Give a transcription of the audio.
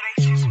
crisis